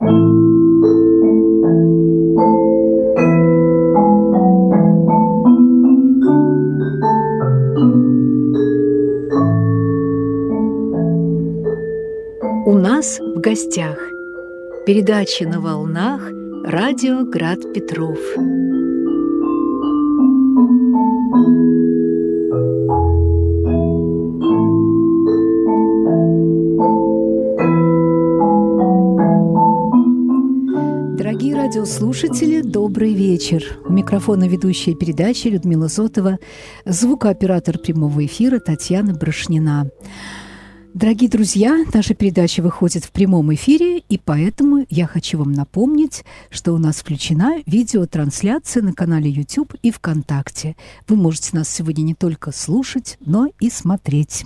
У нас в гостях передача на волнах «Радио Град Петров». Радиослушатели, добрый вечер. У микрофона ведущая передачи Людмила Зотова, звукооператор прямого эфира Татьяна Брошнина. Дорогие друзья, наша передача выходит в прямом эфире, и поэтому я хочу вам напомнить, что у нас включена видеотрансляция на канале YouTube и ВКонтакте. Вы можете нас сегодня не только слушать, но и смотреть.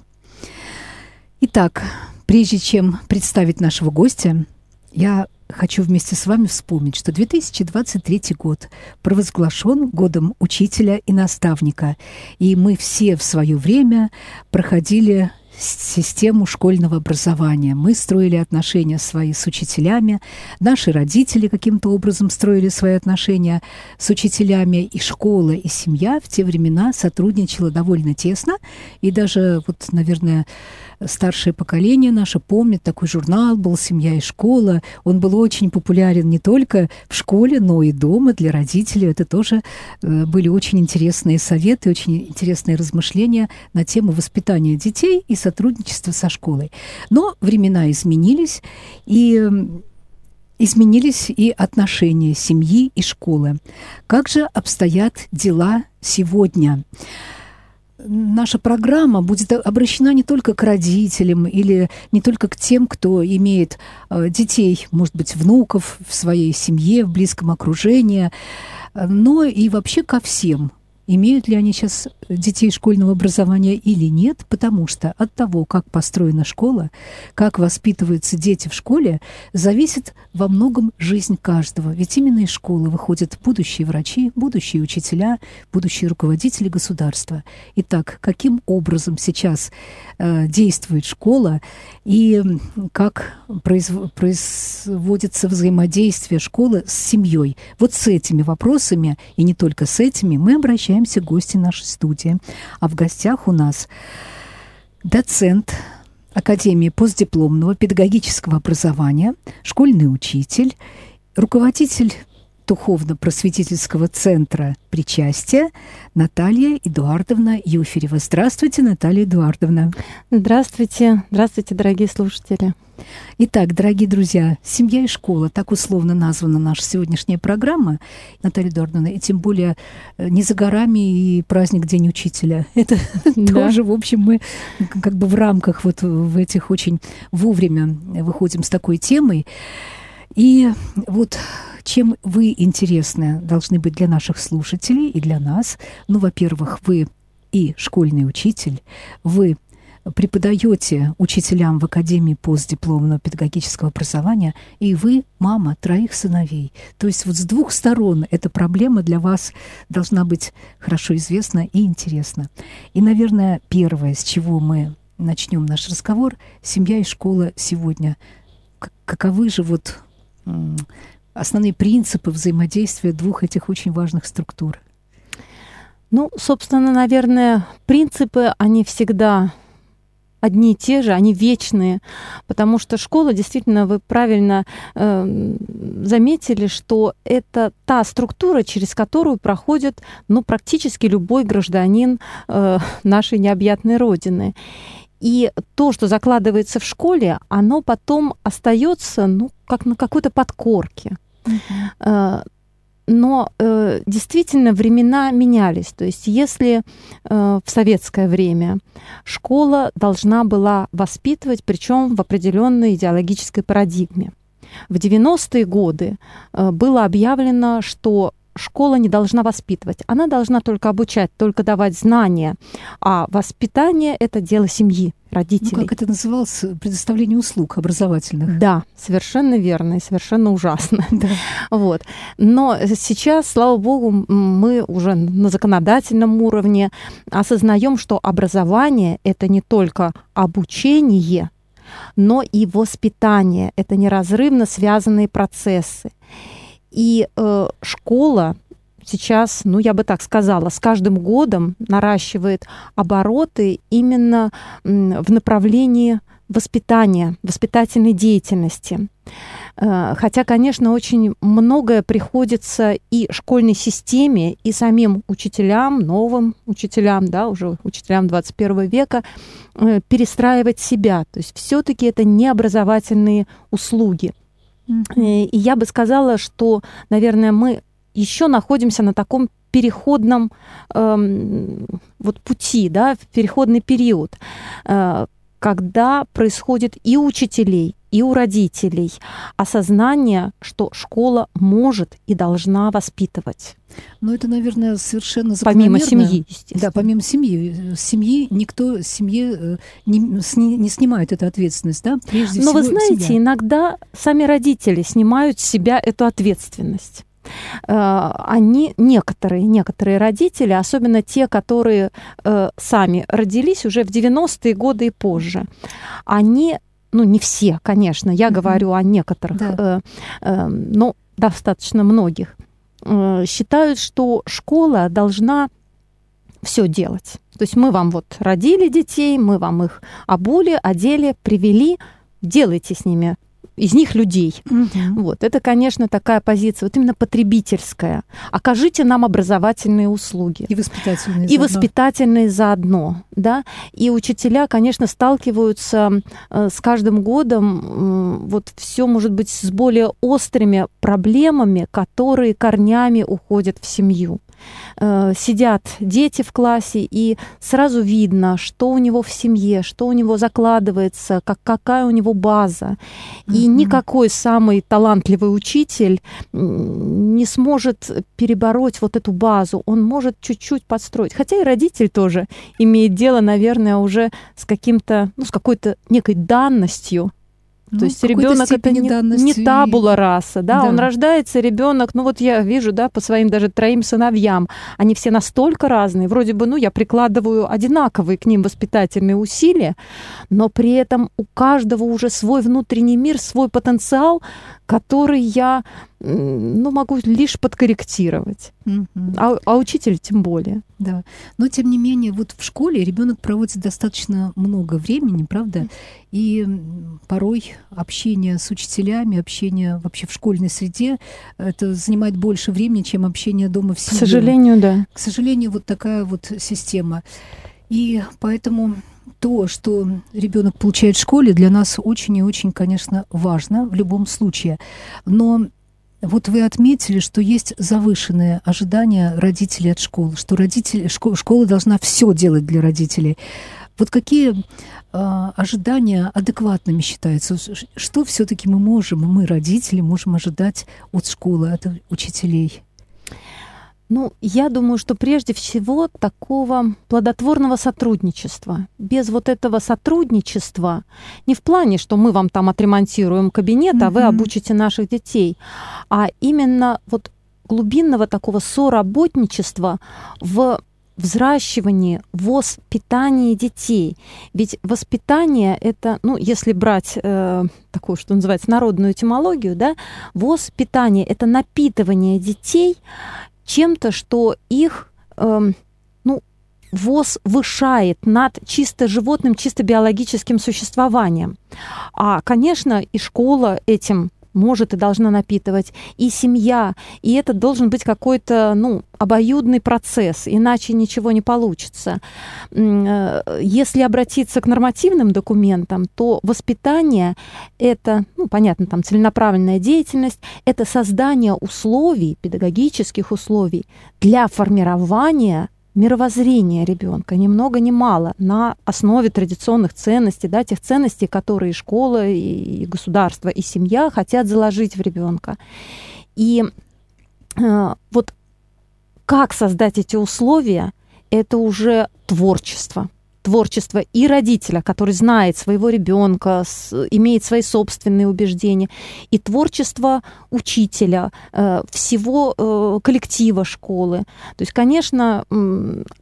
Итак, прежде чем представить нашего гостя, я хочу вместе с вами вспомнить, что 2023 год провозглашен годом учителя и наставника, и мы все в свое время проходили систему школьного образования. Мы строили отношения свои с учителями, наши родители каким-то образом строили свои отношения с учителями, и школа, и семья в те времена сотрудничала довольно тесно, и даже, вот, наверное, старшее поколение наше помнит, такой журнал был «Семья и школа». Он был очень популярен не только в школе, но и дома для родителей. Это тоже э, были очень интересные советы, очень интересные размышления на тему воспитания детей и сотрудничества со школой. Но времена изменились, и изменились и отношения семьи и школы. Как же обстоят дела сегодня? наша программа будет обращена не только к родителям или не только к тем, кто имеет э, детей, может быть, внуков в своей семье, в близком окружении, но и вообще ко всем имеют ли они сейчас детей школьного образования или нет, потому что от того, как построена школа, как воспитываются дети в школе, зависит во многом жизнь каждого. Ведь именно из школы выходят будущие врачи, будущие учителя, будущие руководители государства. Итак, каким образом сейчас э, действует школа и как произв... производится взаимодействие школы с семьей? Вот с этими вопросами, и не только с этими, мы обращаемся обращаемся к гости нашей студии. А в гостях у нас доцент Академии постдипломного педагогического образования, школьный учитель, руководитель духовно-просветительского центра причастия Наталья Эдуардовна Юферева. Здравствуйте, Наталья Эдуардовна. Здравствуйте. Здравствуйте, дорогие слушатели. Итак, дорогие друзья, «Семья и школа» — так условно названа наша сегодняшняя программа, Наталья Эдуардовна, и тем более э, не за горами и праздник День учителя. Это да. тоже, в общем, мы как бы в рамках вот в этих очень вовремя выходим с такой темой. И вот чем вы интересны должны быть для наших слушателей и для нас. Ну, во-первых, вы и школьный учитель, вы преподаете учителям в Академии постдипломного педагогического образования, и вы мама троих сыновей. То есть вот с двух сторон эта проблема для вас должна быть хорошо известна и интересна. И, наверное, первое, с чего мы начнем наш разговор, семья и школа сегодня. Каковы же вот основные принципы взаимодействия двух этих очень важных структур? Ну, собственно, наверное, принципы, они всегда одни и те же, они вечные, потому что школа, действительно, вы правильно э, заметили, что это та структура, через которую проходит, ну, практически любой гражданин э, нашей необъятной родины. И то, что закладывается в школе, оно потом остается, ну, как на какой-то подкорке. Uh-huh. Но э, действительно времена менялись. То есть если э, в советское время школа должна была воспитывать, причем в определенной идеологической парадигме. В 90-е годы э, было объявлено, что школа не должна воспитывать. Она должна только обучать, только давать знания. А воспитание — это дело семьи, родителей. Ну, как это называлось? Предоставление услуг образовательных. Да, совершенно верно и совершенно ужасно. Да. Вот. Но сейчас, слава богу, мы уже на законодательном уровне осознаем, что образование — это не только обучение, но и воспитание. Это неразрывно связанные процессы. И э, школа сейчас, ну я бы так сказала, с каждым годом наращивает обороты именно в направлении воспитания, воспитательной деятельности. Э, хотя, конечно, очень многое приходится и школьной системе, и самим учителям, новым учителям, да, уже учителям 21 века, э, перестраивать себя. То есть все-таки это не образовательные услуги. Mm-hmm. И я бы сказала, что, наверное, мы еще находимся на таком переходном эм, вот пути, да, в переходный период, э, когда происходит и учителей, и у родителей осознание, что школа может и должна воспитывать. Ну, это, наверное, совершенно Помимо семьи, естественно. Да, помимо семьи. С семьи никто семье э, не, не снимает эту ответственность, да? Прежде Но всего, вы знаете, семья. иногда сами родители снимают с себя эту ответственность. Э, они, некоторые, некоторые родители, особенно те, которые э, сами родились уже в 90-е годы и позже, они, ну не все, конечно, я mm-hmm. говорю о некоторых, да. э, но достаточно многих, считают, что школа должна все делать. То есть мы вам вот родили детей, мы вам их обули, одели, привели, делайте с ними из них людей. Угу. Вот. Это, конечно, такая позиция, вот именно потребительская. Окажите нам образовательные услуги. И воспитательные И заодно. воспитательные заодно. Да? И учителя, конечно, сталкиваются э, с каждым годом э, вот все, может быть, с более острыми проблемами, которые корнями уходят в семью. Э, сидят дети в классе, и сразу видно, что у него в семье, что у него закладывается, как, какая у него база. Mm-hmm. И никакой самый талантливый учитель не сможет перебороть вот эту базу. Он может чуть-чуть подстроить. Хотя и родитель тоже имеет дело, наверное, уже с каким-то, ну, с какой-то некой данностью, ну, То есть ребенок это не, не табула раса, да? да, он рождается, ребенок, ну вот я вижу, да, по своим даже троим сыновьям, они все настолько разные, вроде бы, ну, я прикладываю одинаковые к ним воспитательные усилия, но при этом у каждого уже свой внутренний мир, свой потенциал, который я ну, могу лишь подкорректировать. Mm-hmm. А, а учитель тем более. Да. Но тем не менее, вот в школе ребенок проводит достаточно много времени, правда? И порой общение с учителями, общение вообще в школьной среде, это занимает больше времени, чем общение дома в семье. К сожалению, да. К сожалению, вот такая вот система. И поэтому то, что ребенок получает в школе, для нас очень и очень, конечно, важно в любом случае. Но вот вы отметили, что есть завышенные ожидания родителей от школы, что родители, школа, школа должна все делать для родителей. Вот какие э, ожидания адекватными считаются? Что все-таки мы можем, мы, родители, можем ожидать от школы, от учителей? Ну, я думаю, что прежде всего такого плодотворного сотрудничества. Без вот этого сотрудничества, не в плане, что мы вам там отремонтируем кабинет, mm-hmm. а вы обучите наших детей, а именно вот глубинного такого соработничества в взращивании, воспитании детей. Ведь воспитание это, ну, если брать э, такую, что называется, народную этимологию, да, воспитание это напитывание детей чем-то, что их, эм, ну, возвышает над чисто животным, чисто биологическим существованием. А, конечно, и школа этим может и должна напитывать, и семья, и это должен быть какой-то, ну, обоюдный процесс, иначе ничего не получится. Э, если обратиться к нормативным документам, то воспитание — это, ну, понятно, там целенаправленная деятельность, это создание условий, педагогических условий для формирования мировоззрения ребенка, ни много ни мало, на основе традиционных ценностей, да, тех ценностей, которые и школа, и государство, и семья хотят заложить в ребенка. И э, вот как создать эти условия, это уже творчество творчество и родителя, который знает своего ребенка, имеет свои собственные убеждения, и творчество учителя, э, всего э, коллектива школы. То есть, конечно,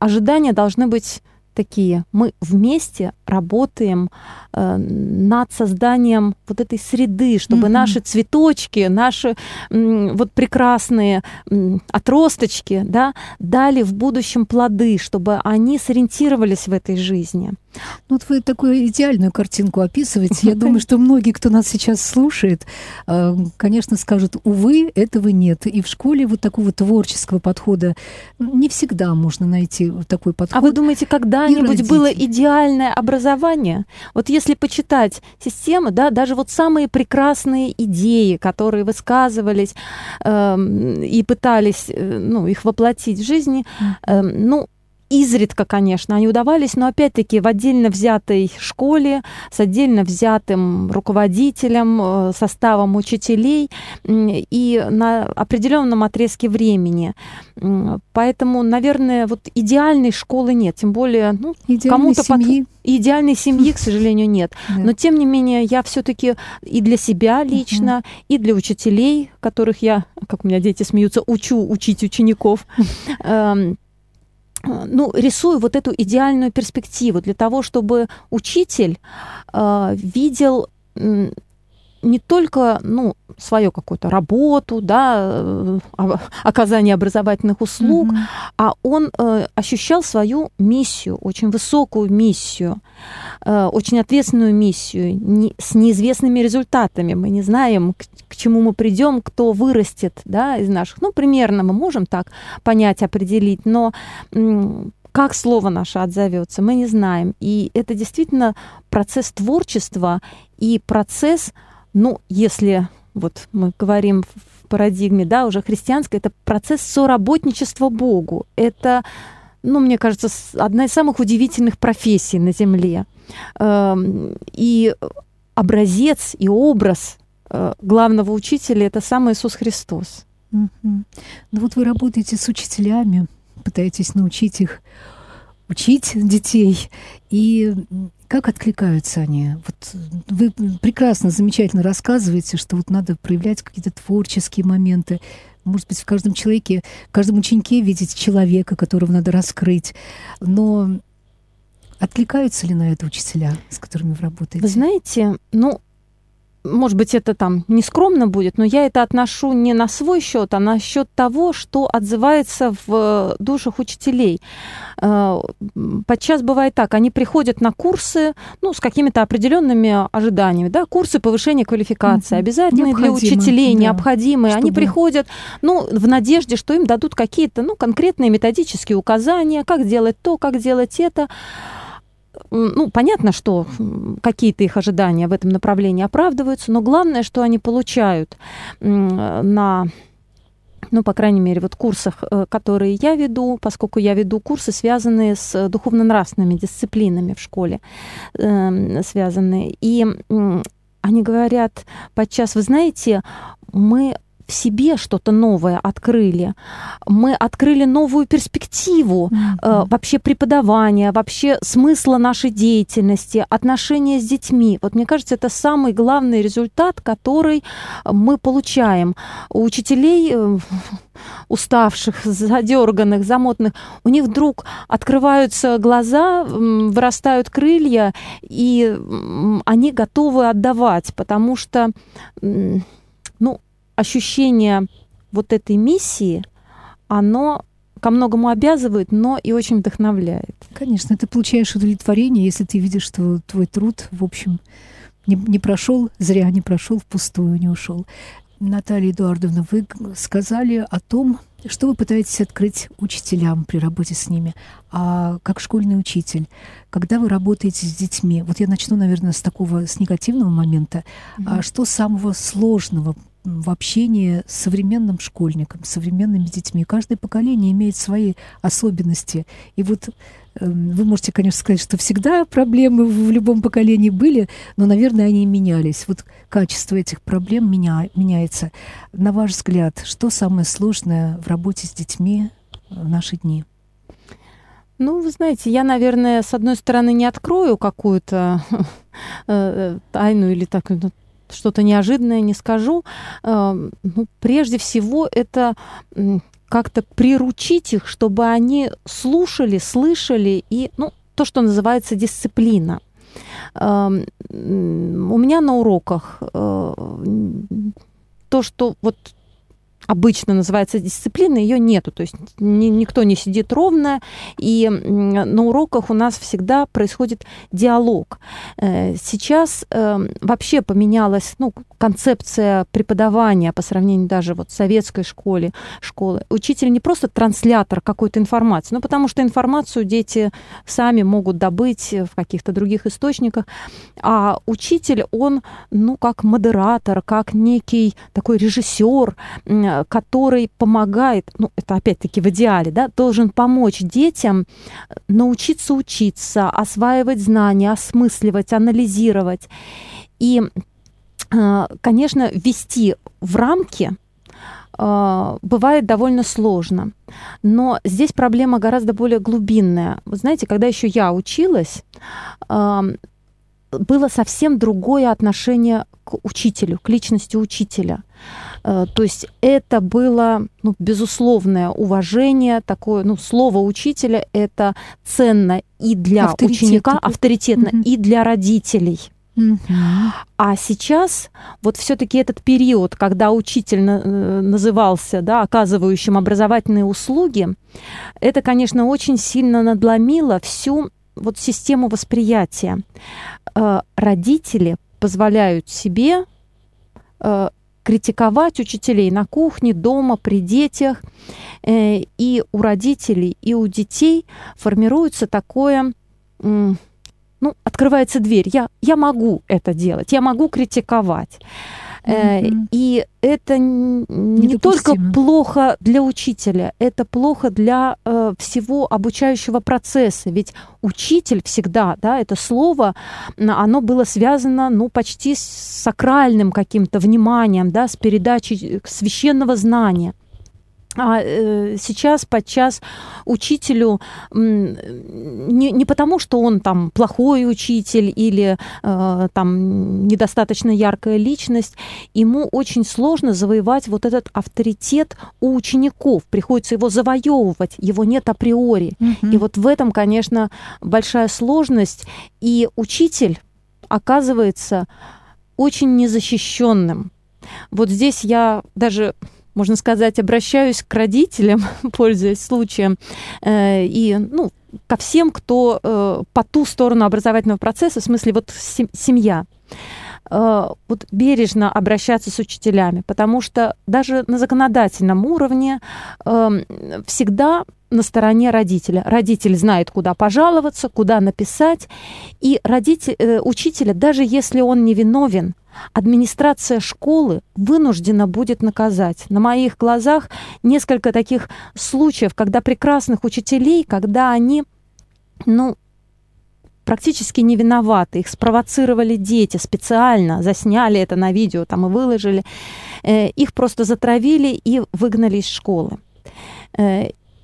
ожидания должны быть такие. Мы вместе работаем э, над созданием вот этой среды, чтобы mm-hmm. наши цветочки, наши м, вот прекрасные м, отросточки, да, дали в будущем плоды, чтобы они сориентировались в этой жизни. Ну, вот вы такую идеальную картинку описываете. Я думаю, что многие, кто нас сейчас слушает, э, конечно, скажут, увы, этого нет. И в школе вот такого творческого подхода не всегда можно найти такой подход. А вы думаете, когда-нибудь было идеальное образование? Вот если почитать систему, да, даже вот самые прекрасные идеи, которые высказывались э, и пытались, э, ну, их воплотить в жизни, э, ну, изредка, конечно, они удавались, но опять-таки в отдельно взятой школе с отдельно взятым руководителем, э, составом учителей и на определенном отрезке времени. Поэтому, наверное, вот идеальной школы нет, тем более ну, кому-то семьи. Под... Идеальной семьи, к сожалению, нет. Но тем не менее, я все-таки и для себя лично, и для учителей, которых я, как у меня дети смеются, учу учить учеников, эм, ну, рисую вот эту идеальную перспективу для того, чтобы учитель э, видел не только ну, свою какую-то работу, да, э, оказание образовательных услуг, mm-hmm. а он э, ощущал свою миссию, очень высокую миссию, э, очень ответственную миссию не, с неизвестными результатами. Мы не знаем, к, чему мы придем, кто вырастет да, из наших. Ну, примерно мы можем так понять, определить, но как слово наше отзовется, мы не знаем. И это действительно процесс творчества и процесс ну, если вот мы говорим в парадигме, да, уже христианской, это процесс соработничества Богу. Это, ну, мне кажется, одна из самых удивительных профессий на Земле. Эм, и образец и образ главного учителя — это сам Иисус Христос. Ну вот вы работаете с учителями, пытаетесь научить их учить детей. И как откликаются они? Вот вы прекрасно, замечательно рассказываете, что вот надо проявлять какие-то творческие моменты. Может быть, в каждом человеке, в каждом ученике видеть человека, которого надо раскрыть. Но откликаются ли на это учителя, с которыми вы работаете? Вы знаете, ну, может быть, это там нескромно будет, но я это отношу не на свой счет, а на счет того, что отзывается в душах учителей. Э, подчас бывает так, они приходят на курсы, ну, с какими-то определенными ожиданиями, да, курсы повышения квалификации, обязательные для учителей, да, необходимые. Чтобы... Они приходят, ну, в надежде, что им дадут какие-то, ну, конкретные методические указания, как делать то, как делать это ну, понятно, что какие-то их ожидания в этом направлении оправдываются, но главное, что они получают на ну, по крайней мере, вот курсах, э, которые я веду, поскольку я веду курсы, связанные с духовно-нравственными дисциплинами в школе, э, связанные. И они говорят подчас, вы знаете, мы в себе что-то новое открыли. Мы открыли новую перспективу mm-hmm. э, вообще преподавания, вообще смысла нашей деятельности, отношения с детьми. Вот мне кажется, это самый главный результат, который мы получаем. У учителей э, уставших, задерганных, замотанных, у них вдруг открываются глаза, вырастают крылья, и они готовы отдавать, потому что ну, ощущение вот этой миссии, оно ко многому обязывает, но и очень вдохновляет. Конечно, ты получаешь удовлетворение, если ты видишь, что твой труд, в общем, не, не прошел зря, не прошел впустую, не ушел. Наталья Эдуардовна, вы сказали о том, что вы пытаетесь открыть учителям при работе с ними, а как школьный учитель, когда вы работаете с детьми, вот я начну, наверное, с такого, с негативного момента, mm-hmm. а что самого сложного в общении с современным школьником, с современными детьми. Каждое поколение имеет свои особенности. И вот э, вы можете, конечно, сказать, что всегда проблемы в любом поколении были, но, наверное, они менялись. Вот качество этих проблем меня, меняется. На ваш взгляд, что самое сложное в работе с детьми в наши дни? Ну, вы знаете, я, наверное, с одной стороны не открою какую-то э, э, тайну или так, ну, что-то неожиданное не скажу. Эм, ну, прежде всего, это как-то приручить их, чтобы они слушали, слышали и, ну, то, что называется дисциплина. Эм, у меня на уроках э, то, что вот обычно называется дисциплина, ее нету. То есть ни, никто не сидит ровно, и на уроках у нас всегда происходит диалог. Э, сейчас эм, вообще поменялась ну, концепция преподавания по сравнению даже вот с советской школе, школы. Учитель не просто транслятор какой-то информации, ну потому что информацию дети сами могут добыть в каких-то других источниках, а учитель, он, ну, как модератор, как некий такой режиссер, который помогает, ну, это опять-таки в идеале, да, должен помочь детям научиться учиться, осваивать знания, осмысливать, анализировать. И, э, конечно, ввести в рамки э, бывает довольно сложно. Но здесь проблема гораздо более глубинная. Вы знаете, когда еще я училась, эм, было совсем другое отношение к учителю, к личности учителя. Э, то есть это было ну, безусловное уважение, такое, ну, слово учителя это ценно и для Авторитет ученика, такой. авторитетно, угу. и для родителей. Угу. А сейчас вот все-таки этот период, когда учитель э, назывался, да, оказывающим образовательные услуги, это, конечно, очень сильно надломило всю вот систему восприятия. Э, родители позволяют себе критиковать учителей на кухне, дома, при детях. Э, и у родителей, и у детей формируется такое ну, открывается дверь, я, я могу это делать, я могу критиковать. Mm-hmm. И это не только плохо для учителя, это плохо для э, всего обучающего процесса. Ведь учитель всегда, да, это слово, оно было связано, ну, почти с сакральным каким-то вниманием, да, с передачей священного знания. А э, сейчас подчас учителю не, не потому, что он там плохой учитель или э, там недостаточно яркая личность, ему очень сложно завоевать вот этот авторитет у учеников. Приходится его завоевывать, его нет априори. Mm-hmm. И вот в этом, конечно, большая сложность. И учитель оказывается очень незащищенным. Вот здесь я даже можно сказать, обращаюсь к родителям, пользуясь случаем, э, и ну, ко всем, кто э, по ту сторону образовательного процесса, в смысле вот семья э, вот бережно обращаться с учителями, потому что даже на законодательном уровне эм, всегда на стороне родителя. Родитель знает, куда пожаловаться, куда написать, и родитель, учителя, даже если он не виновен, администрация школы вынуждена будет наказать. На моих глазах несколько таких случаев, когда прекрасных учителей, когда они, ну, практически не виноваты. Их спровоцировали дети специально, засняли это на видео там и выложили. Э, их просто затравили и выгнали из школы.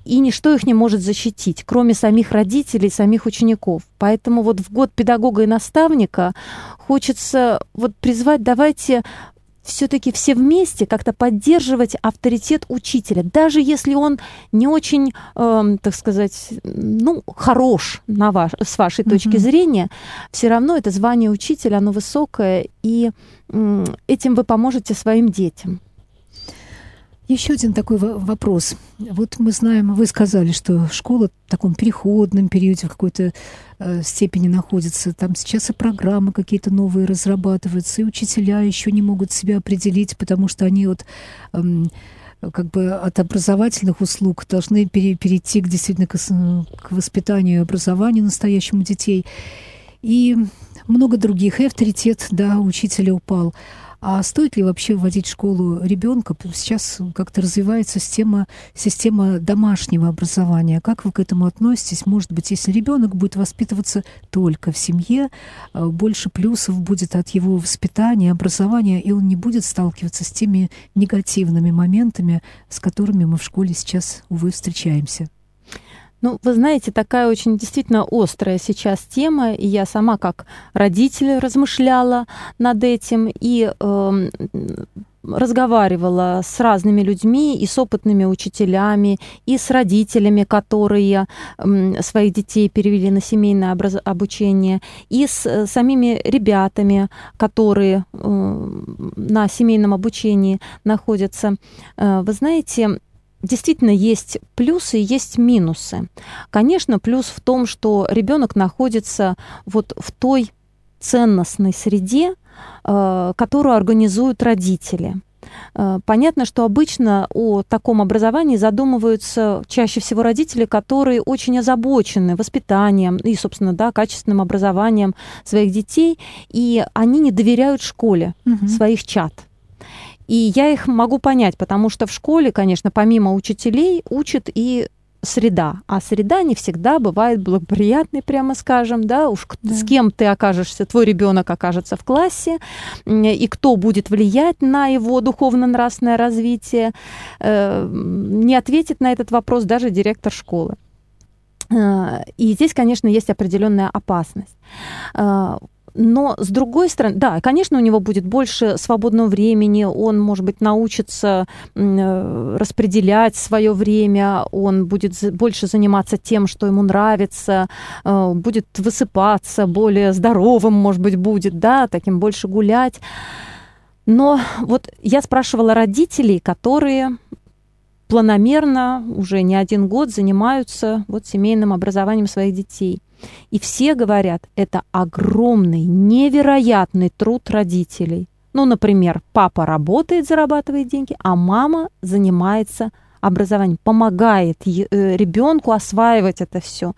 И ничто их не может защитить, кроме самих родителей, самих учеников. Поэтому вот в год педагога и наставника хочется вот призвать, давайте все-таки все вместе как-то поддерживать авторитет учителя, даже если он не очень, э, так сказать, ну, хорош на ваш, с вашей mm-hmm. точки зрения, все равно это звание учителя, оно высокое, и э, этим вы поможете своим детям. Еще один такой вопрос. Вот мы знаем, вы сказали, что школа в таком переходном периоде в какой-то э, степени находится. Там сейчас и программы какие-то новые разрабатываются, и учителя еще не могут себя определить, потому что они вот э, как бы от образовательных услуг должны пере, перейти к, действительно к, к воспитанию и образованию настоящему детей. И много других. И авторитет, да, учителя упал. А стоит ли вообще вводить в школу ребенка? Сейчас как-то развивается система, система домашнего образования. Как вы к этому относитесь? Может быть, если ребенок будет воспитываться только в семье, а, больше плюсов будет от его воспитания, образования, и он не будет сталкиваться с теми негативными моментами, с которыми мы в школе сейчас, увы, встречаемся. Ну, вы знаете, такая очень действительно острая сейчас тема, и я сама как родитель размышляла над этим, и э, разговаривала с разными людьми и с опытными учителями, и с родителями, которые своих детей перевели на семейное обучение, и с э, самими ребятами, которые на семейном обучении находятся. Э, вы знаете, действительно есть плюсы и есть минусы. Конечно, плюс в том, что ребенок находится вот в той ценностной среде, э, которую организуют родители. Э, понятно, что обычно о таком образовании задумываются чаще всего родители, которые очень озабочены воспитанием и, собственно, да, качественным образованием своих детей, и они не доверяют школе угу. своих чат. И я их могу понять, потому что в школе, конечно, помимо учителей, учат и среда. А среда не всегда бывает благоприятной, прямо скажем, да, уж да. с кем ты окажешься, твой ребенок окажется в классе, и кто будет влиять на его духовно-нравственное развитие, э, не ответит на этот вопрос даже директор школы. Э, и здесь, конечно, есть определенная опасность. Но с другой стороны, да, конечно, у него будет больше свободного времени, он, может быть, научится э, распределять свое время, он будет больше заниматься тем, что ему нравится, э, будет высыпаться, более здоровым, может быть, будет, да, таким больше гулять. Но вот я спрашивала родителей, которые планомерно уже не один год занимаются вот семейным образованием своих детей. И все говорят, это огромный, невероятный труд родителей. Ну, например, папа работает, зарабатывает деньги, а мама занимается образованием, помогает э, ребенку осваивать это все.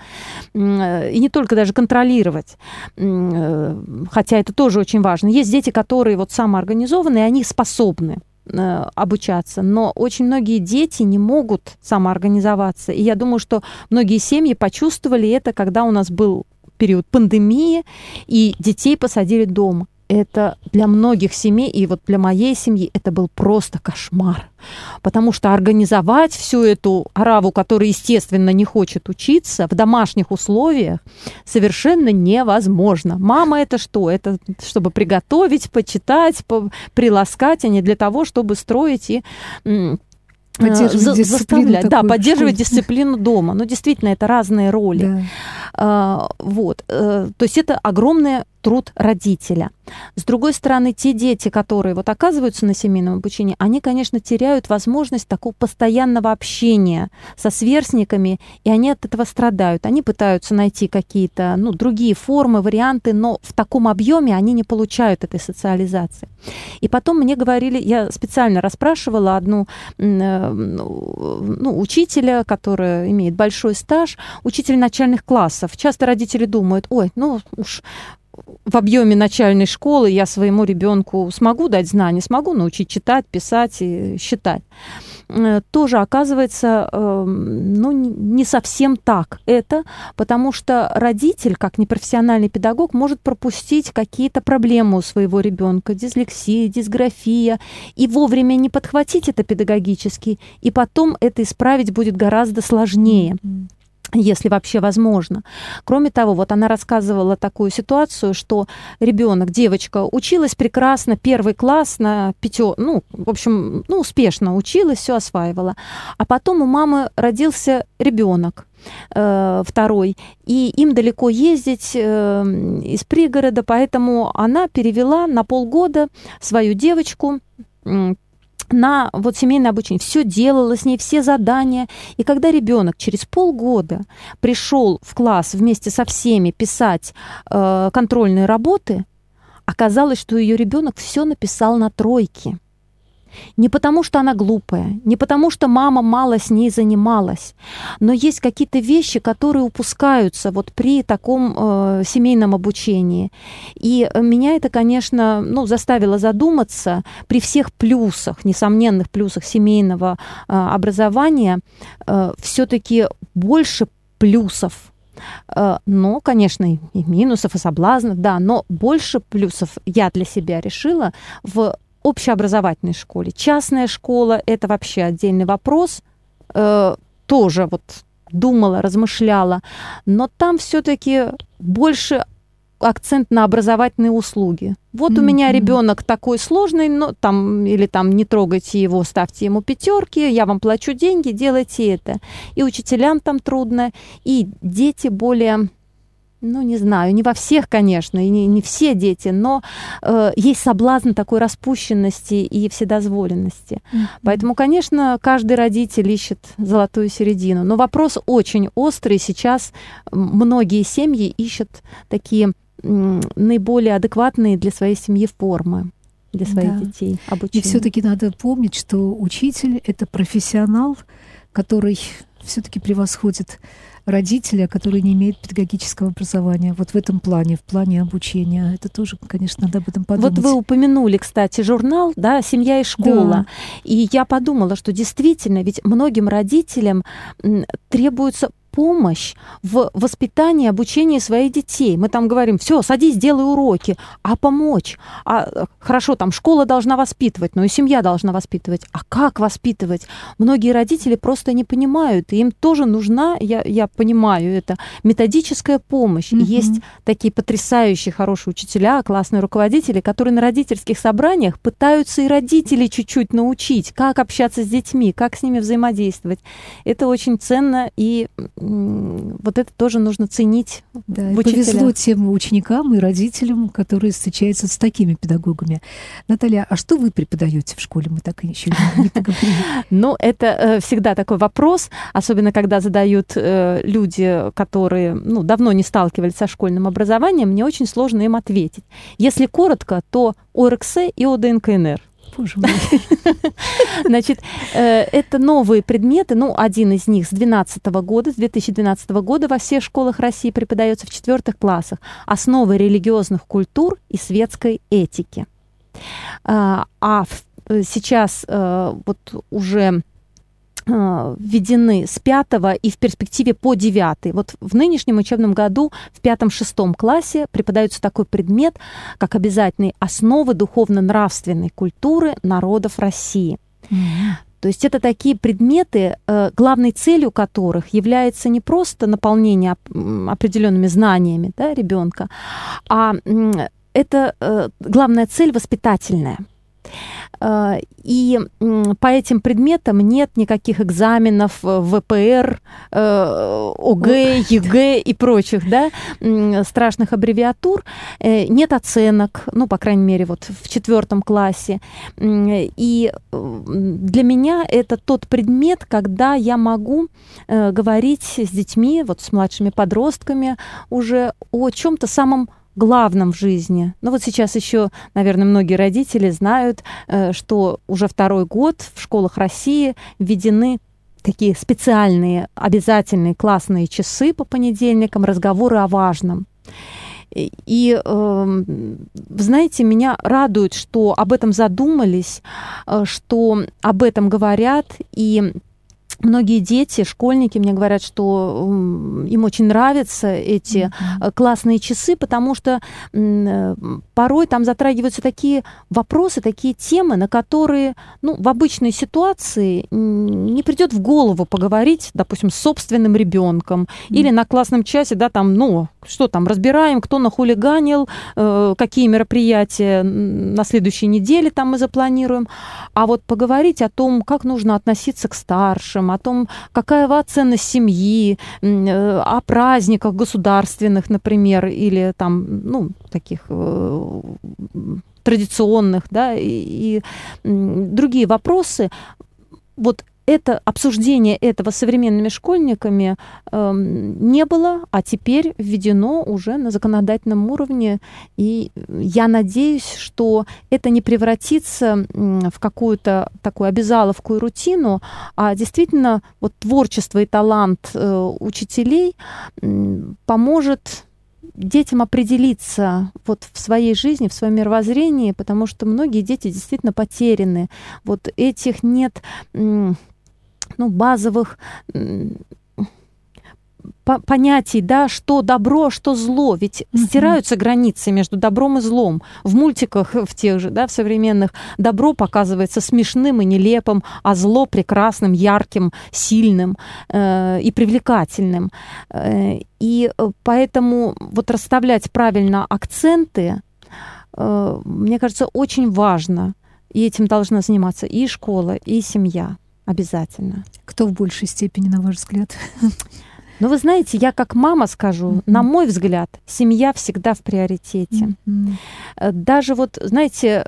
И не только даже контролировать, э, хотя это тоже очень важно. Есть дети, которые вот самоорганизованные, они способны Э, обучаться, но очень многие дети не могут самоорганизоваться. И я думаю, что многие семьи почувствовали это, когда у нас был период пандемии, и детей посадили дома это для многих семей, и вот для моей семьи это был просто кошмар. Потому что организовать всю эту араву, которая, естественно, не хочет учиться, в домашних условиях совершенно невозможно. Мама это что? Это чтобы приготовить, почитать, приласкать, а не для того, чтобы строить и поддерживать за, заставлять, да, поддерживать дисциплину дома. Но действительно, это разные роли. Да. А, вот, э, то есть это огромная труд родителя. С другой стороны, те дети, которые вот оказываются на семейном обучении, они, конечно, теряют возможность такого постоянного общения со сверстниками, и они от этого страдают. Они пытаются найти какие-то ну, другие формы, варианты, но в таком объеме они не получают этой социализации. И потом мне говорили, я специально расспрашивала одну э, ну, учителя, которая имеет большой стаж, учитель начальных классов. Часто родители думают, ой, ну уж в объеме начальной школы я своему ребенку смогу дать знания, смогу научить читать, писать и считать. Э, тоже оказывается, эм, ну, не совсем так это, потому что родитель, как непрофессиональный педагог, может пропустить какие-то проблемы у своего ребенка, дислексия, дисграфия, и вовремя не подхватить это педагогически, и потом это исправить будет гораздо сложнее. Если вообще возможно. Кроме того, вот она рассказывала такую ситуацию, что ребенок, девочка, училась прекрасно, первый класс на пятё, ну, в общем, ну, успешно училась, все осваивала. А потом у мамы родился ребенок, э, второй, и им далеко ездить э, из пригорода, поэтому она перевела на полгода свою девочку на вот семейное обучение, все делала с ней, все задания. И когда ребенок через полгода пришел в класс вместе со всеми писать э, контрольные работы, оказалось, что ее ребенок все написал на тройке. Не потому, что она глупая, не потому, что мама мало с ней занималась, но есть какие-то вещи, которые упускаются вот при таком э, семейном обучении. И меня это, конечно, ну, заставило задуматься при всех плюсах, несомненных плюсах семейного э, образования, э, все-таки больше плюсов э, но, конечно, и минусов, и соблазнов, да, но больше плюсов я для себя решила в общеобразовательной школе. Частная школа – это вообще отдельный вопрос. Э, тоже вот думала, размышляла. Но там все-таки больше акцент на образовательные услуги. Вот mm-hmm. у меня ребенок такой сложный, но там или там не трогайте его, ставьте ему пятерки, я вам плачу деньги, делайте это. И учителям там трудно, и дети более ну, не знаю, не во всех, конечно, и не, не все дети, но э, есть соблазн такой распущенности и вседозволенности. Mm-hmm. Поэтому, конечно, каждый родитель ищет золотую середину. Но вопрос очень острый. Сейчас многие семьи ищут такие наиболее адекватные для своей семьи формы для своих да. детей обучения. И все-таки надо помнить, что учитель это профессионал, который все-таки превосходит родителя, который не имеет педагогического образования. Вот в этом плане, в плане обучения. Это тоже, конечно, надо об этом подумать. Вот вы упомянули, кстати, журнал, да, «Семья и школа». Да. И я подумала, что действительно, ведь многим родителям требуется помощь в воспитании, обучении своих детей. Мы там говорим, все, садись, делай уроки, а помочь. А, хорошо, там школа должна воспитывать, но и семья должна воспитывать. А как воспитывать? Многие родители просто не понимают, и им тоже нужна, я, я понимаю это, методическая помощь. Mm-hmm. Есть такие потрясающие хорошие учителя, классные руководители, которые на родительских собраниях пытаются и родителей чуть-чуть научить, как общаться с детьми, как с ними взаимодействовать. Это очень ценно и вот это тоже нужно ценить да, в Повезло тем ученикам и родителям, которые встречаются с такими педагогами. Наталья, а что вы преподаете в школе? Мы так еще не поговорили. Ну, это э, всегда такой вопрос, особенно когда задают э, люди, которые ну, давно не сталкивались со школьным образованием, мне очень сложно им ответить. Если коротко, то ОРКС и ОДНКНР. Боже мой. Значит, э, это новые предметы, ну, один из них с 2012 года, с 2012 года во всех школах России преподается в четвертых классах. Основы религиозных культур и светской этики. А, а сейчас э, вот уже Э, введены с пятого и в перспективе по девятый. Вот в нынешнем учебном году в пятом-шестом классе преподается такой предмет, как обязательные основы духовно-нравственной культуры народов России. То есть это такие предметы, э, главной целью которых является не просто наполнение определенными знаниями да, ребенка, а это э, главная цель воспитательная. Э, и по этим предметам нет никаких экзаменов ВПР, э, ОГЭ, ЕГЭ и прочих, да, страшных аббревиатур. Э, нет оценок, ну, по крайней мере, вот в четвертом классе. И для меня это тот предмет, когда я могу говорить с детьми, вот с младшими подростками уже о чем-то самом главном в жизни. Ну вот сейчас еще, наверное, многие родители знают, э, что уже второй год в школах России введены такие специальные, обязательные классные часы по понедельникам, разговоры о важном. И, э, знаете, меня радует, что об этом задумались, э, что об этом говорят, и Многие дети, школьники мне говорят, что им очень нравятся эти mm-hmm. классные часы, потому что э, порой там затрагиваются такие вопросы, такие темы, на которые ну, в обычной ситуации не придет в голову поговорить, допустим, с собственным ребенком mm-hmm. или на классном часе, да, там, ну, что там, разбираем, кто нахулиганил, э, какие мероприятия на следующей неделе там мы запланируем. А вот поговорить о том, как нужно относиться к старшим, о том, какая ценность семьи, э, о праздниках государственных, например, или там, ну, таких э, традиционных, да, и, и другие вопросы. Вот это обсуждение этого современными школьниками э, не было, а теперь введено уже на законодательном уровне. И я надеюсь, что это не превратится в какую-то такую обязаловку и рутину, а действительно вот творчество и талант э, учителей э, поможет детям определиться вот в своей жизни, в своем мировоззрении, потому что многие дети действительно потеряны. Вот этих нет ну, базовых понятий, да, что добро, что зло. Ведь mm-hmm. стираются границы между добром и злом. В мультиках, в тех же, да, в современных, добро показывается смешным и нелепым, а зло прекрасным, ярким, сильным э, и привлекательным. Э, и э, поэтому вот расставлять правильно акценты, э, мне кажется, очень важно. И этим должна заниматься и школа, и семья обязательно. Кто в большей степени, на ваш взгляд? Но вы знаете, я как мама скажу, mm-hmm. на мой взгляд, семья всегда в приоритете. Mm-hmm. Даже вот, знаете,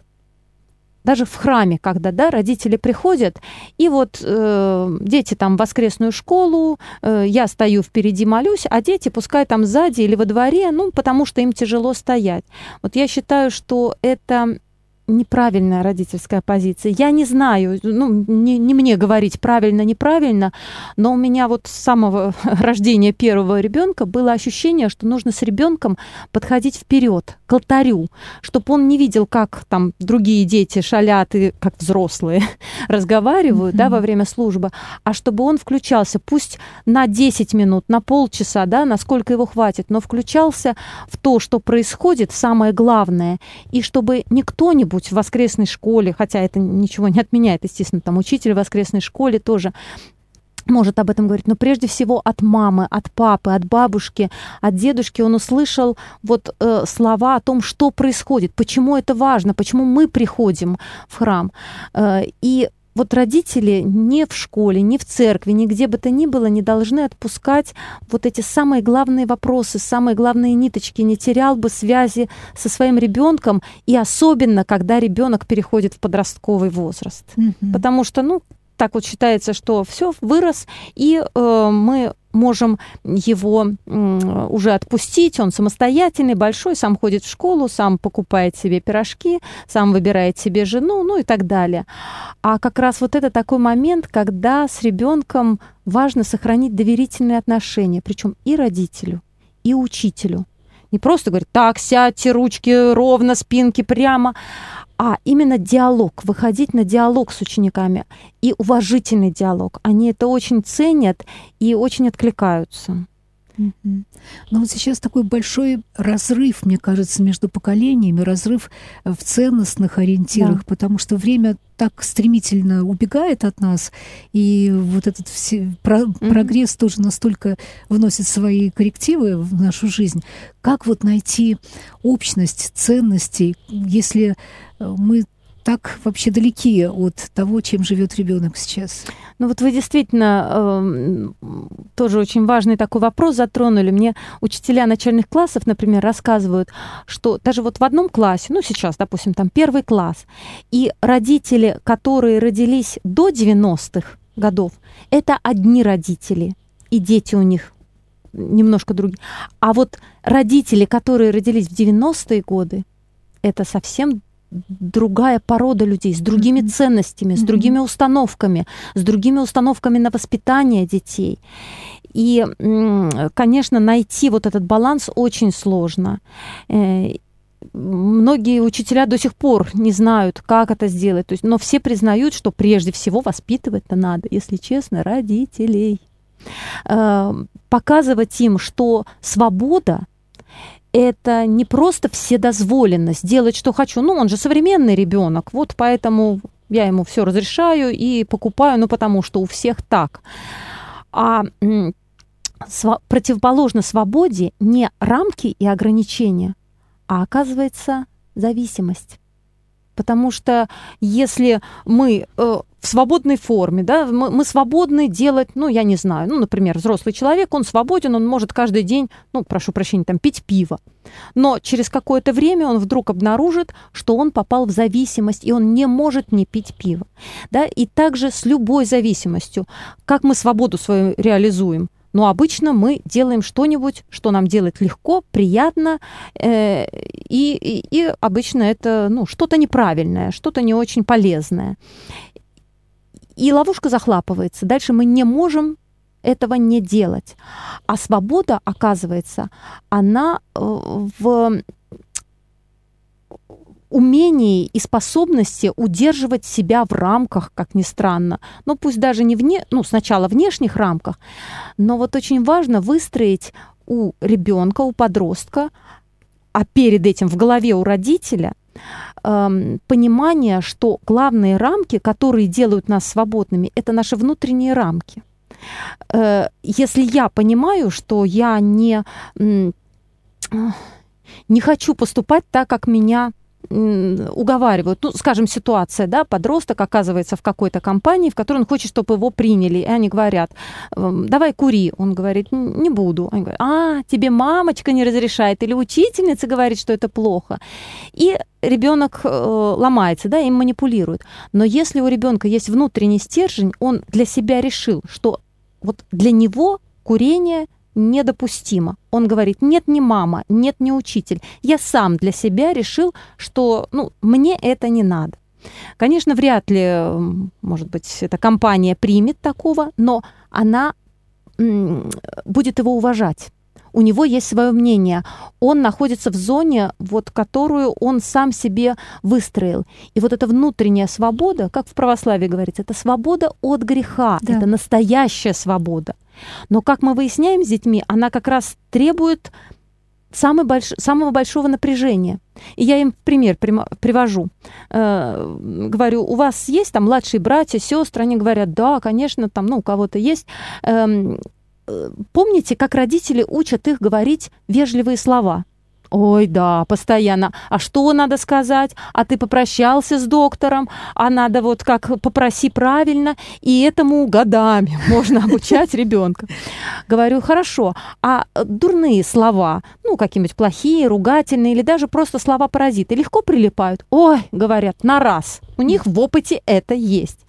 даже в храме, когда да, родители приходят, и вот э, дети там в воскресную школу, э, я стою впереди, молюсь, а дети пускай там сзади или во дворе, ну, потому что им тяжело стоять. Вот я считаю, что это неправильная родительская позиция. Я не знаю, ну, не, не мне говорить правильно, неправильно, но у меня вот с самого рождения первого ребенка было ощущение, что нужно с ребенком подходить вперед, к алтарю, чтобы он не видел, как там другие дети шалят и как взрослые разговаривают, mm-hmm. да, во время службы, а чтобы он включался, пусть на 10 минут, на полчаса, да, насколько его хватит, но включался в то, что происходит, самое главное, и чтобы не кто-нибудь в воскресной школе, хотя это ничего не отменяет, естественно, там учитель в воскресной школе тоже может об этом говорить, но прежде всего от мамы, от папы, от бабушки, от дедушки он услышал вот э, слова о том, что происходит, почему это важно, почему мы приходим в храм. Э, и вот родители ни в школе, ни в церкви, ни где бы то ни было не должны отпускать вот эти самые главные вопросы, самые главные ниточки, не терял бы связи со своим ребенком, и особенно, когда ребенок переходит в подростковый возраст. Mm-hmm. Потому что, ну, так вот считается, что все вырос, и э, мы можем его уже отпустить, он самостоятельный, большой, сам ходит в школу, сам покупает себе пирожки, сам выбирает себе жену, ну и так далее. А как раз вот это такой момент, когда с ребенком важно сохранить доверительные отношения, причем и родителю, и учителю. Не просто говорить, так, сядьте, ручки ровно, спинки прямо, а именно диалог, выходить на диалог с учениками и уважительный диалог. Они это очень ценят и очень откликаются. Mm-hmm. Но вот сейчас такой большой разрыв, мне кажется, между поколениями, разрыв в ценностных ориентирах, да. потому что время так стремительно убегает от нас, и вот этот все, про, mm-hmm. прогресс тоже настолько вносит свои коррективы в нашу жизнь. Как вот найти общность ценностей, если мы так вообще далеки от того, чем живет ребенок сейчас? Ну вот вы действительно э, тоже очень важный такой вопрос затронули. Мне учителя начальных классов, например, рассказывают, что даже вот в одном классе, ну сейчас, допустим, там первый класс, и родители, которые родились до 90-х годов, это одни родители, и дети у них немножко другие. А вот родители, которые родились в 90-е годы, это совсем другая порода людей, с другими mm-hmm. ценностями, с mm-hmm. другими установками, с другими установками на воспитание детей. И, конечно, найти вот этот баланс очень сложно. Э, многие учителя до сих пор не знают, как это сделать. То есть, но все признают, что прежде всего воспитывать-то надо, если честно, родителей. Э, показывать им, что свобода это не просто вседозволенность, делать, что хочу. Ну, он же современный ребенок, вот поэтому я ему все разрешаю и покупаю, ну, потому что у всех так. А св- противоположно свободе не рамки и ограничения, а оказывается зависимость. Потому что если мы э, в свободной форме, да, мы, мы свободны делать, ну, я не знаю, ну, например, взрослый человек, он свободен, он может каждый день, ну, прошу прощения, там, пить пиво. Но через какое-то время он вдруг обнаружит, что он попал в зависимость, и он не может не пить пиво. Да? И также с любой зависимостью. Как мы свободу свою реализуем? Но обычно мы делаем что-нибудь, что нам делать легко, приятно, э, и, и, и обычно это ну, что-то неправильное, что-то не очень полезное. И ловушка захлапывается. Дальше мы не можем этого не делать. А свобода, оказывается, она э, в умении и способности удерживать себя в рамках, как ни странно. Ну, пусть даже не вне, ну, сначала внешних рамках, но вот очень важно выстроить у ребенка, у подростка, а перед этим в голове у родителя эм, понимание, что главные рамки, которые делают нас свободными, это наши внутренние рамки. Э, если я понимаю, что я не, не хочу поступать так, как меня уговаривают. Ну, скажем, ситуация, да, подросток оказывается в какой-то компании, в которой он хочет, чтобы его приняли, и они говорят, «Эм, давай кури. Он говорит, не буду. Они говорят, а, тебе мамочка не разрешает, или учительница говорит, что это плохо. И ребенок э, ломается, да, им манипулируют. Но если у ребенка есть внутренний стержень, он для себя решил, что вот для него курение недопустимо. Он говорит, нет, не мама, нет, не учитель. Я сам для себя решил, что ну, мне это не надо. Конечно, вряд ли, может быть, эта компания примет такого, но она будет его уважать. У него есть свое мнение. Он находится в зоне, вот, которую он сам себе выстроил. И вот эта внутренняя свобода, как в православии говорится, это свобода от греха, да. это настоящая свобода. Но, как мы выясняем с детьми, она как раз требует самый больш... самого большого напряжения. И я им пример привожу. Э, говорю, у вас есть там младшие братья, сестры? Они говорят, да, конечно, там, ну, у кого-то есть. Э, помните, как родители учат их говорить вежливые слова? Ой, да, постоянно. А что надо сказать? А ты попрощался с доктором? А надо вот как попроси правильно. И этому годами можно обучать ребенка. Говорю, хорошо. А дурные слова, ну, какие-нибудь плохие, ругательные или даже просто слова-паразиты легко прилипают? Ой, говорят, на раз. У них в опыте это есть.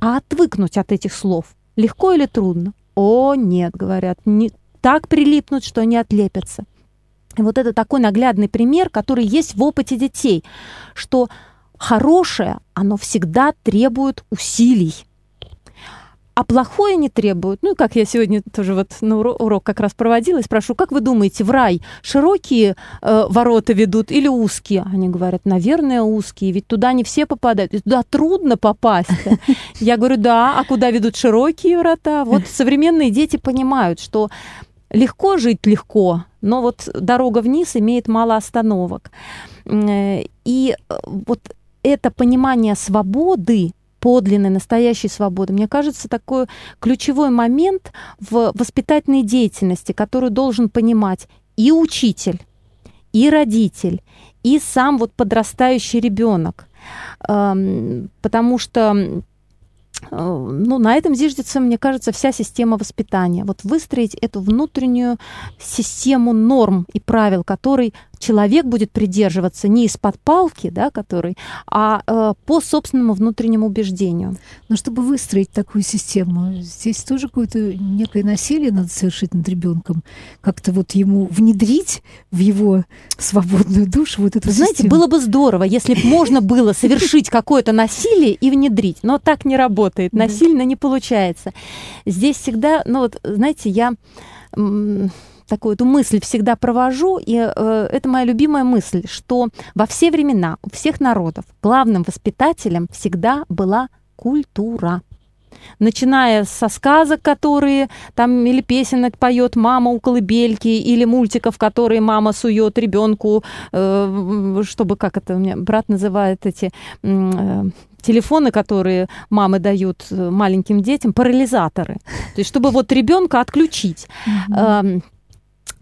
А отвыкнуть от этих слов легко или трудно? О, нет, говорят, не так прилипнут, что не отлепятся. И вот это такой наглядный пример, который есть в опыте детей, что хорошее, оно всегда требует усилий. А плохое не требует. Ну, как я сегодня тоже вот на урок как раз проводила, и спрошу, как вы думаете, в рай широкие э, ворота ведут или узкие? Они говорят, наверное, узкие, ведь туда не все попадают, и туда трудно попасть. Я говорю, да, а куда ведут широкие врата? Вот современные дети понимают, что Легко жить легко, но вот дорога вниз имеет мало остановок. Э, и э, вот это понимание свободы, подлинной, настоящей свободы, мне кажется, такой ключевой момент в воспитательной деятельности, которую должен понимать и учитель, и родитель, и сам вот подрастающий ребенок. Эм, потому что Э, ну, на этом зиждется, мне кажется, вся система воспитания. Вот выстроить эту внутреннюю систему норм и правил, которой человек будет придерживаться не из-под палки, да, который, а э, по собственному внутреннему убеждению. Но чтобы выстроить такую систему, здесь тоже какое-то некое насилие надо совершить над ребенком, как-то вот ему внедрить в его свободную душу вот эту Знаете, систему. было бы здорово, если бы можно было совершить какое-то насилие и внедрить, но так не работает, насильно не получается. Здесь всегда, ну вот, знаете, я такую эту мысль всегда провожу, и э, это моя любимая мысль, что во все времена у всех народов главным воспитателем всегда была культура. Начиная со сказок, которые там или песенок поет мама у колыбельки, или мультиков, которые мама сует ребенку, э, чтобы, как это у меня брат называет эти э, телефоны, которые мамы дают э, маленьким детям, парализаторы. То есть, чтобы вот ребенка отключить. Mm-hmm. А,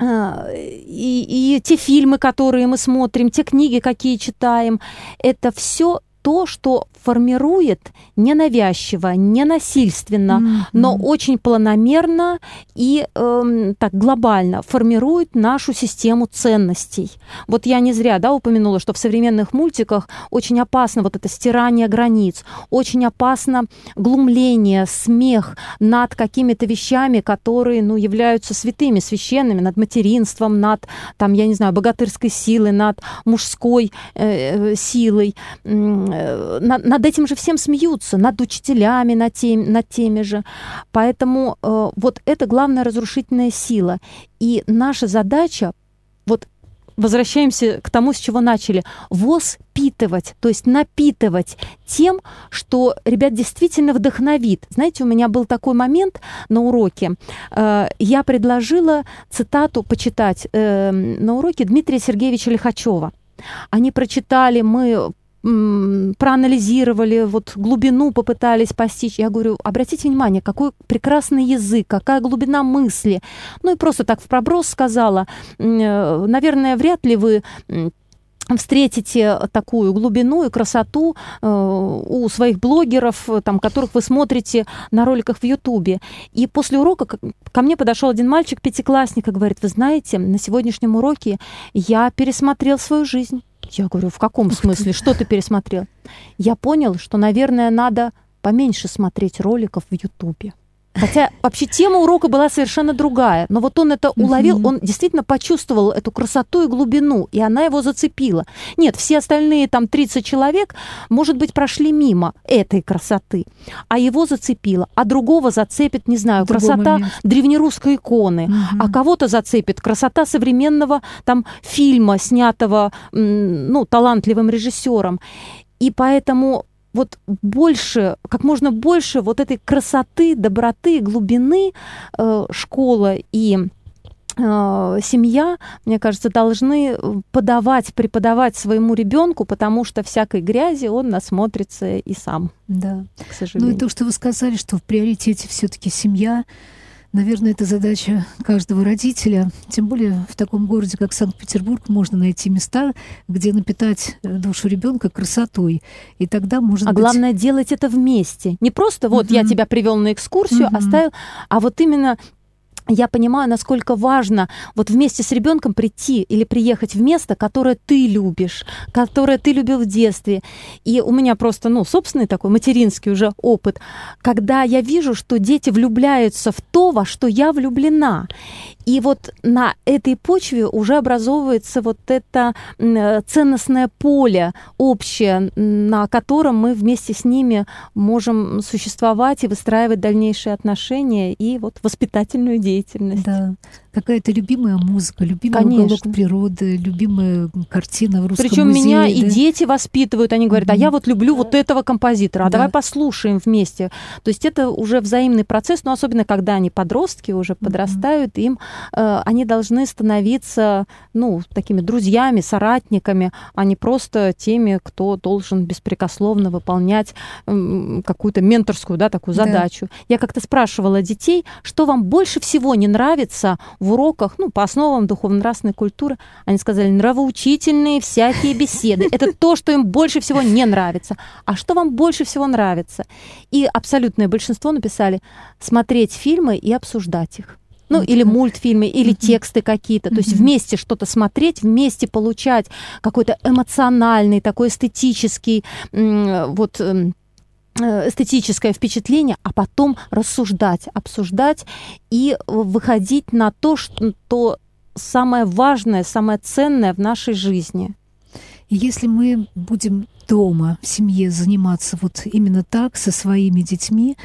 и, и те фильмы, которые мы смотрим, те книги, какие читаем, это все то, что формирует ненавязчиво, ненасильственно, mm-hmm. но очень планомерно и э, так глобально формирует нашу систему ценностей. Вот я не зря да, упомянула, что в современных мультиках очень опасно вот это стирание границ, очень опасно глумление, смех над какими-то вещами, которые ну, являются святыми, священными, над материнством, над, там, я не знаю, богатырской силой, над мужской э, э силой над, над этим же всем смеются, над учителями, над, тем, над теми же. Поэтому э, вот это главная разрушительная сила. И наша задача вот возвращаемся к тому, с чего начали. Воспитывать, то есть напитывать тем, что ребят действительно вдохновит. Знаете, у меня был такой момент на уроке. Э, я предложила цитату почитать э, на уроке Дмитрия Сергеевича Лихачева. Они прочитали, мы проанализировали, вот глубину попытались постичь. Я говорю, обратите внимание, какой прекрасный язык, какая глубина мысли. Ну и просто так в проброс сказала, э, наверное, вряд ли вы встретите такую глубину и красоту э, у своих блогеров, там, которых вы смотрите на роликах в Ютубе. И после урока ко мне подошел один мальчик, пятиклассник, и говорит, вы знаете, на сегодняшнем уроке я пересмотрел свою жизнь. Я говорю, в каком смысле? Что ты пересмотрел? Я понял, что, наверное, надо поменьше смотреть роликов в Ютубе. Хотя вообще тема урока была совершенно другая. Но вот он это уловил, он действительно почувствовал эту красоту и глубину, и она его зацепила. Нет, все остальные там 30 человек, может быть, прошли мимо этой красоты, а его зацепило, а другого зацепит, не знаю, Другой красота момент. древнерусской иконы, угу. а кого-то зацепит красота современного там фильма, снятого ну, талантливым режиссером. И поэтому вот больше, как можно больше вот этой красоты, доброты, глубины э, школа и э, семья, мне кажется, должны подавать, преподавать своему ребенку, потому что всякой грязи он насмотрится и сам. Да. К сожалению. Ну и то, что вы сказали, что в приоритете все-таки семья, Наверное, это задача каждого родителя. Тем более в таком городе, как Санкт-Петербург, можно найти места, где напитать э, душу ребенка красотой. И тогда может а быть... главное делать это вместе. Не просто вот uh-huh. я тебя привел на экскурсию, uh-huh. оставил, а вот именно я понимаю, насколько важно вот вместе с ребенком прийти или приехать в место, которое ты любишь, которое ты любил в детстве. И у меня просто, ну, собственный такой материнский уже опыт, когда я вижу, что дети влюбляются в то, во что я влюблена. И вот на этой почве уже образовывается вот это э, ценностное поле общее, на котором мы вместе с ними можем существовать и выстраивать дальнейшие отношения и вот воспитательную деятельность. Да какая-то любимая музыка, любимый Конечно. уголок природы, любимая картина в русском Причем музее. меня да? и дети воспитывают, они говорят, а я вот люблю вот этого композитора, а да. давай послушаем вместе. То есть это уже взаимный процесс, но особенно когда они подростки уже подрастают, им они должны становиться, ну, такими друзьями, соратниками, а не просто теми, кто должен беспрекословно выполнять э, какую-то менторскую, да, такую задачу. Да. Я как-то спрашивала детей, что вам больше всего не нравится в уроках, ну, по основам духовно-нравственной культуры, они сказали, нравоучительные всякие беседы. Это то, что им больше всего не нравится. А что вам больше всего нравится? И абсолютное большинство написали смотреть фильмы и обсуждать их. Ну, или мультфильмы, или тексты какие-то. То есть вместе что-то смотреть, вместе получать какой-то эмоциональный, такой эстетический вот эм, Э, эстетическое впечатление, а потом рассуждать, обсуждать и выходить на то, что самое важное, самое ценное в нашей жизни. И если мы будем дома, в семье заниматься вот именно так, со своими детьми,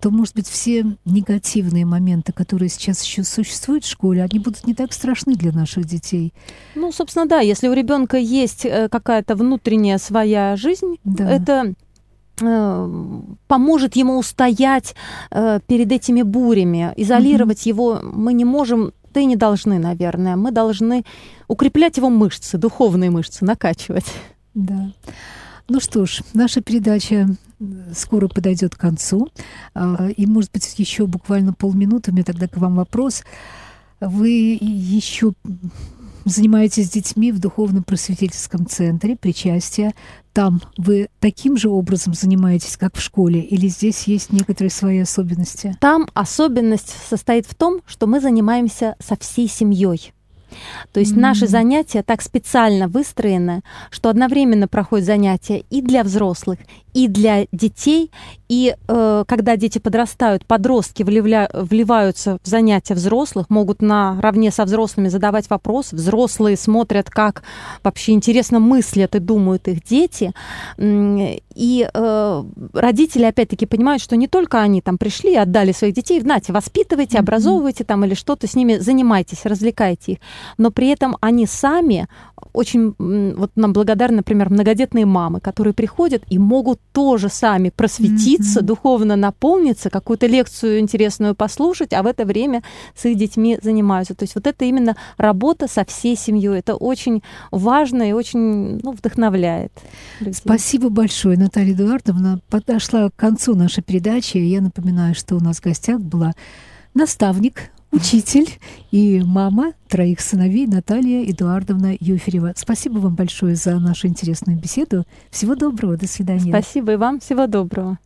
то, может быть, все негативные моменты, которые сейчас еще существуют в школе, они будут не так страшны для наших детей. Ну, собственно, да, если у ребенка есть э, какая-то внутренняя своя жизнь, да. это Э, поможет ему устоять э, перед этими бурями. Изолировать mm-hmm. его мы не можем, да и не должны, наверное. Мы должны укреплять его мышцы, духовные мышцы, накачивать. Да. Ну что ж, наша передача скоро подойдет к концу. А, и, может быть, еще буквально полминуты, у меня тогда к вам вопрос. Вы еще занимаетесь детьми в духовном просветительском центре причастия. Там вы таким же образом занимаетесь, как в школе, или здесь есть некоторые свои особенности? Там особенность состоит в том, что мы занимаемся со всей семьей. То есть mm-hmm. наши занятия так специально выстроены, что одновременно проходят занятия и для взрослых, и для детей, И э, когда дети подрастают, подростки вливля, вливаются в занятия взрослых, могут наравне со взрослыми задавать вопросы. Взрослые смотрят, как вообще интересно мыслят и думают их дети. И э, родители, опять-таки, понимают, что не только они там пришли и отдали своих детей, знаете, воспитывайте, образовывайте там или что-то с ними, занимайтесь, развлекайте их. Но при этом они сами очень вот нам благодарны, например, многодетные мамы, которые приходят и могут тоже сами просветиться, mm-hmm. духовно наполниться, какую-то лекцию интересную послушать, а в это время с их детьми занимаются. То есть вот это именно работа со всей семьей. Это очень важно и очень ну, вдохновляет. Людей. Спасибо большое, Наталья Эдуардовна. Подошла к концу нашей передачи. Я напоминаю, что у нас в гостях была наставник учитель и мама троих сыновей Наталья Эдуардовна Юферева. Спасибо вам большое за нашу интересную беседу. Всего доброго, до свидания. Спасибо и вам, всего доброго.